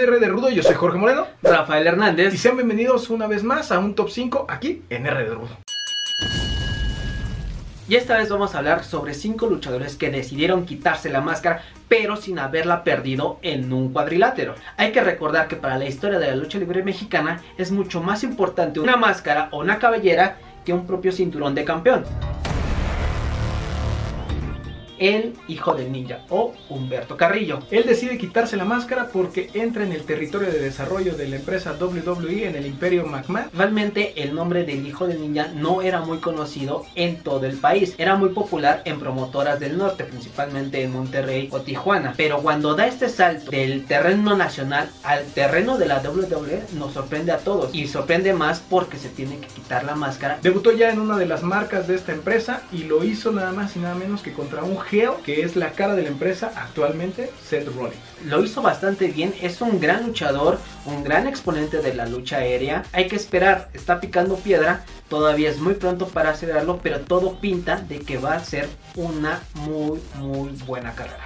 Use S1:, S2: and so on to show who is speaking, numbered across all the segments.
S1: de R de Rudo, yo soy Jorge Moreno.
S2: Rafael Hernández.
S1: Y sean bienvenidos una vez más a un top 5 aquí en R de Rudo.
S2: Y esta vez vamos a hablar sobre 5 luchadores que decidieron quitarse la máscara pero sin haberla perdido en un cuadrilátero. Hay que recordar que para la historia de la lucha libre mexicana es mucho más importante una máscara o una cabellera que un propio cinturón de campeón el hijo del ninja o Humberto Carrillo.
S1: Él decide quitarse la máscara porque entra en el territorio de desarrollo de la empresa WWE en el Imperio McMahon.
S2: Realmente el nombre del hijo del ninja no era muy conocido en todo el país. Era muy popular en promotoras del norte, principalmente en Monterrey o Tijuana. Pero cuando da este salto del terreno nacional al terreno de la WWE nos sorprende a todos. Y sorprende más porque se tiene que quitar la máscara.
S1: Debutó ya en una de las marcas de esta empresa y lo hizo nada más y nada menos que contra un que es la cara de la empresa actualmente, Seth Rollins.
S2: Lo hizo bastante bien, es un gran luchador, un gran exponente de la lucha aérea. Hay que esperar, está picando piedra, todavía es muy pronto para acelerarlo, pero todo pinta de que va a ser una muy, muy buena carrera.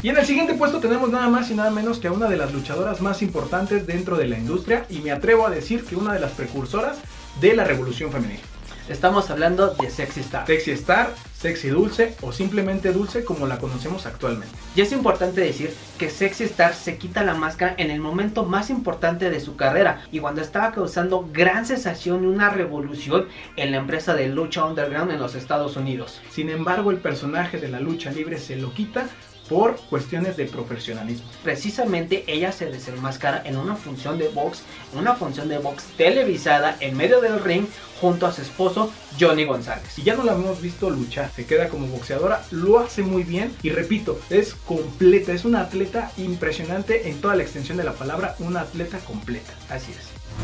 S1: Y en el siguiente puesto tenemos nada más y nada menos que a una de las luchadoras más importantes dentro de la industria y me atrevo a decir que una de las precursoras de la revolución femenina.
S2: Estamos hablando de Sexy Star.
S1: Sexy Star, Sexy Dulce o simplemente Dulce como la conocemos actualmente.
S2: Y es importante decir que Sexy Star se quita la máscara en el momento más importante de su carrera y cuando estaba causando gran sensación y una revolución en la empresa de lucha underground en los Estados Unidos.
S1: Sin embargo, el personaje de la lucha libre se lo quita por cuestiones de profesionalismo.
S2: Precisamente ella se desenmascara en una función de box, en una función de box televisada en medio del ring junto a su esposo Johnny González.
S1: Y ya no la hemos visto luchar, se queda como boxeadora, lo hace muy bien y repito, es completa, es una atleta impresionante en toda la extensión de la palabra, una atleta completa.
S2: Así es.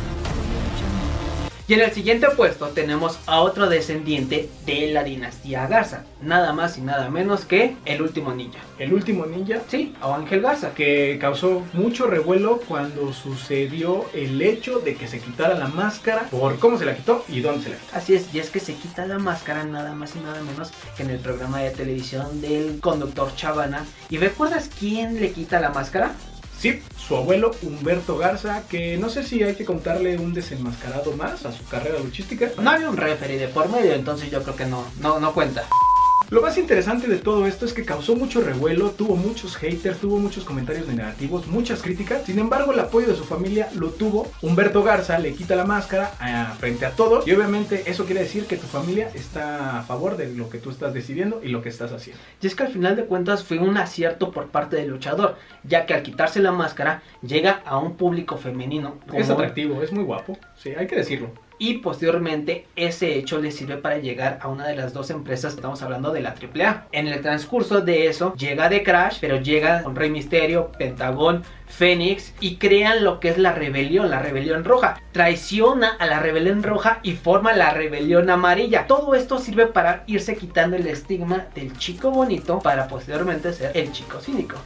S2: Y en el siguiente puesto tenemos a otro descendiente de la dinastía Garza, nada más y nada menos que el último ninja.
S1: El último ninja,
S2: sí, o Ángel Garza,
S1: que causó mucho revuelo cuando sucedió el hecho de que se quitara la máscara por cómo se la quitó y dónde se la quitó.
S2: Así es, y es que se quita la máscara nada más y nada menos que en el programa de televisión del conductor Chavana. ¿Y recuerdas quién le quita la máscara?
S1: Sí, su abuelo Humberto Garza, que no sé si hay que contarle un desenmascarado más a su carrera luchística.
S2: No había un referee de por medio, entonces yo creo que no, no, no cuenta.
S1: Lo más interesante de todo esto es que causó mucho revuelo, tuvo muchos haters, tuvo muchos comentarios negativos, muchas críticas. Sin embargo, el apoyo de su familia lo tuvo. Humberto Garza le quita la máscara a, frente a todos. Y obviamente eso quiere decir que tu familia está a favor de lo que tú estás decidiendo y lo que estás haciendo.
S2: Y es que al final de cuentas fue un acierto por parte del luchador, ya que al quitarse la máscara llega a un público femenino.
S1: Es atractivo, es muy guapo, sí, hay que decirlo
S2: y posteriormente ese hecho le sirve para llegar a una de las dos empresas estamos hablando de la AAA. En el transcurso de eso llega The Crash, pero llega con Rey Misterio, Pentagón, Fénix y crean lo que es la rebelión, la rebelión roja. Traiciona a la rebelión roja y forma la rebelión amarilla. Todo esto sirve para irse quitando el estigma del chico bonito para posteriormente ser el chico cínico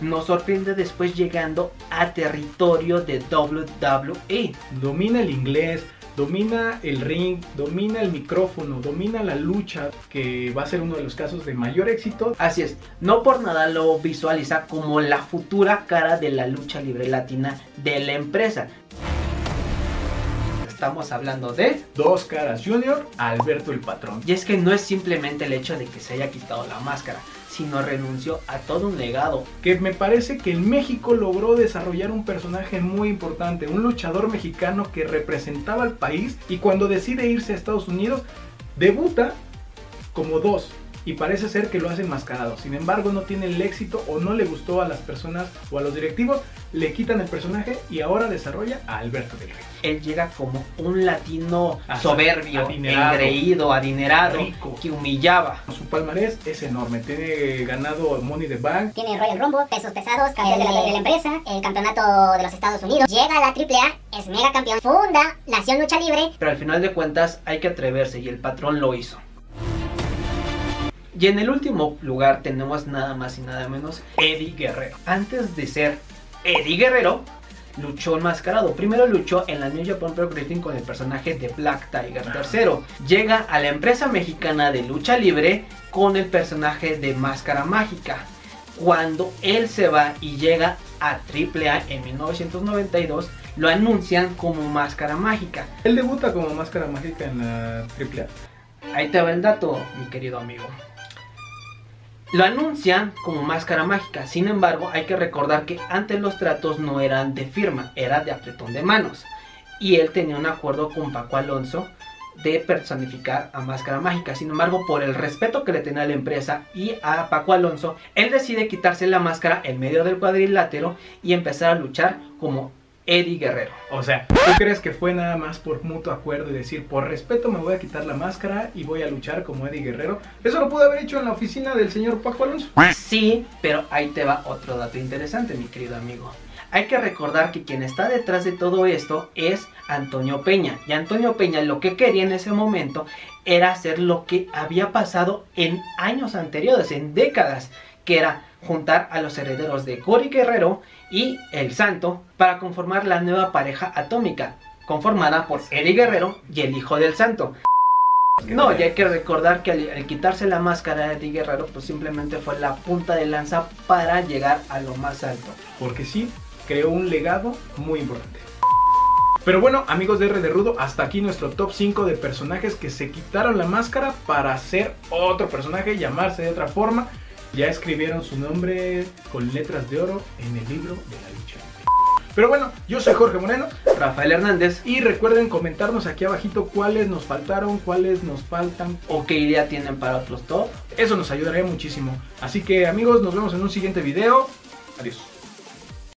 S2: nos sorprende después llegando a territorio de WWE.
S1: Domina el inglés, domina el ring, domina el micrófono, domina la lucha, que va a ser uno de los casos de mayor éxito.
S2: Así es, no por nada lo visualiza como la futura cara de la lucha libre latina de la empresa. Estamos hablando de
S1: Dos Caras Junior, Alberto el Patrón.
S2: Y es que no es simplemente el hecho de que se haya quitado la máscara, sino renunció a todo un legado.
S1: Que me parece que en México logró desarrollar un personaje muy importante, un luchador mexicano que representaba al país y cuando decide irse a Estados Unidos, debuta como dos y parece ser que lo hace enmascarado. Sin embargo, no tiene el éxito o no le gustó a las personas o a los directivos, le quitan el personaje y ahora desarrolla a Alberto del Rey.
S2: Él llega como un latino soberbio, engreído, adinerado, que humillaba.
S1: Su palmarés es enorme, tiene ganado Money the Bank.
S3: Tiene Royal Rumble, pesos pesados, campeón de, la, de la empresa, el campeonato de los Estados Unidos. Llega a la AAA, es mega campeón, funda Nación Lucha Libre.
S2: Pero al final de cuentas hay que atreverse y el patrón lo hizo. Y en el último lugar tenemos nada más y nada menos Eddie Guerrero. Antes de ser Eddie Guerrero, luchó enmascarado. Primero luchó en la New Japan Pro Wrestling con el personaje de Black Tiger. Tercero, llega a la empresa mexicana de lucha libre con el personaje de Máscara Mágica. Cuando él se va y llega a AAA en 1992, lo anuncian como Máscara Mágica.
S1: Él debuta como Máscara Mágica en la AAA.
S2: Ahí te va el dato, mi querido amigo. Lo anuncian como máscara mágica, sin embargo hay que recordar que antes los tratos no eran de firma, era de apretón de manos. Y él tenía un acuerdo con Paco Alonso de personificar a Máscara Mágica. Sin embargo, por el respeto que le tenía a la empresa y a Paco Alonso, él decide quitarse la máscara en medio del cuadrilátero y empezar a luchar como Eddie Guerrero.
S1: O sea, ¿tú crees que fue nada más por mutuo acuerdo y decir, por respeto me voy a quitar la máscara y voy a luchar como Eddie Guerrero? Eso lo pudo haber hecho en la oficina del señor Paco Alonso.
S2: Sí, pero ahí te va otro dato interesante, mi querido amigo. Hay que recordar que quien está detrás de todo esto es Antonio Peña. Y Antonio Peña lo que quería en ese momento era hacer lo que había pasado en años anteriores, en décadas, que era juntar a los herederos de Cory Guerrero y El Santo para conformar la nueva pareja atómica, conformada por Eddie Guerrero y el Hijo del Santo. No, y hay que recordar que al, quitarse la máscara de Eddie Guerrero, pues simplemente fue la punta de lanza para llegar a lo más alto.
S1: Porque sí, creó un legado muy importante. Pero bueno, amigos de R de Rudo, hasta aquí nuestro top 5 de personajes que se quitaron la máscara para hacer otro personaje, llamarse de otra forma. Ya escribieron su nombre con letras de oro en el libro de la lucha. Pero bueno, yo soy Jorge Moreno,
S2: Rafael Hernández,
S1: y recuerden comentarnos aquí abajito cuáles nos faltaron, cuáles nos faltan
S2: o qué idea tienen para otros top.
S1: Eso nos ayudaría muchísimo. Así que amigos, nos vemos en un siguiente video. Adiós.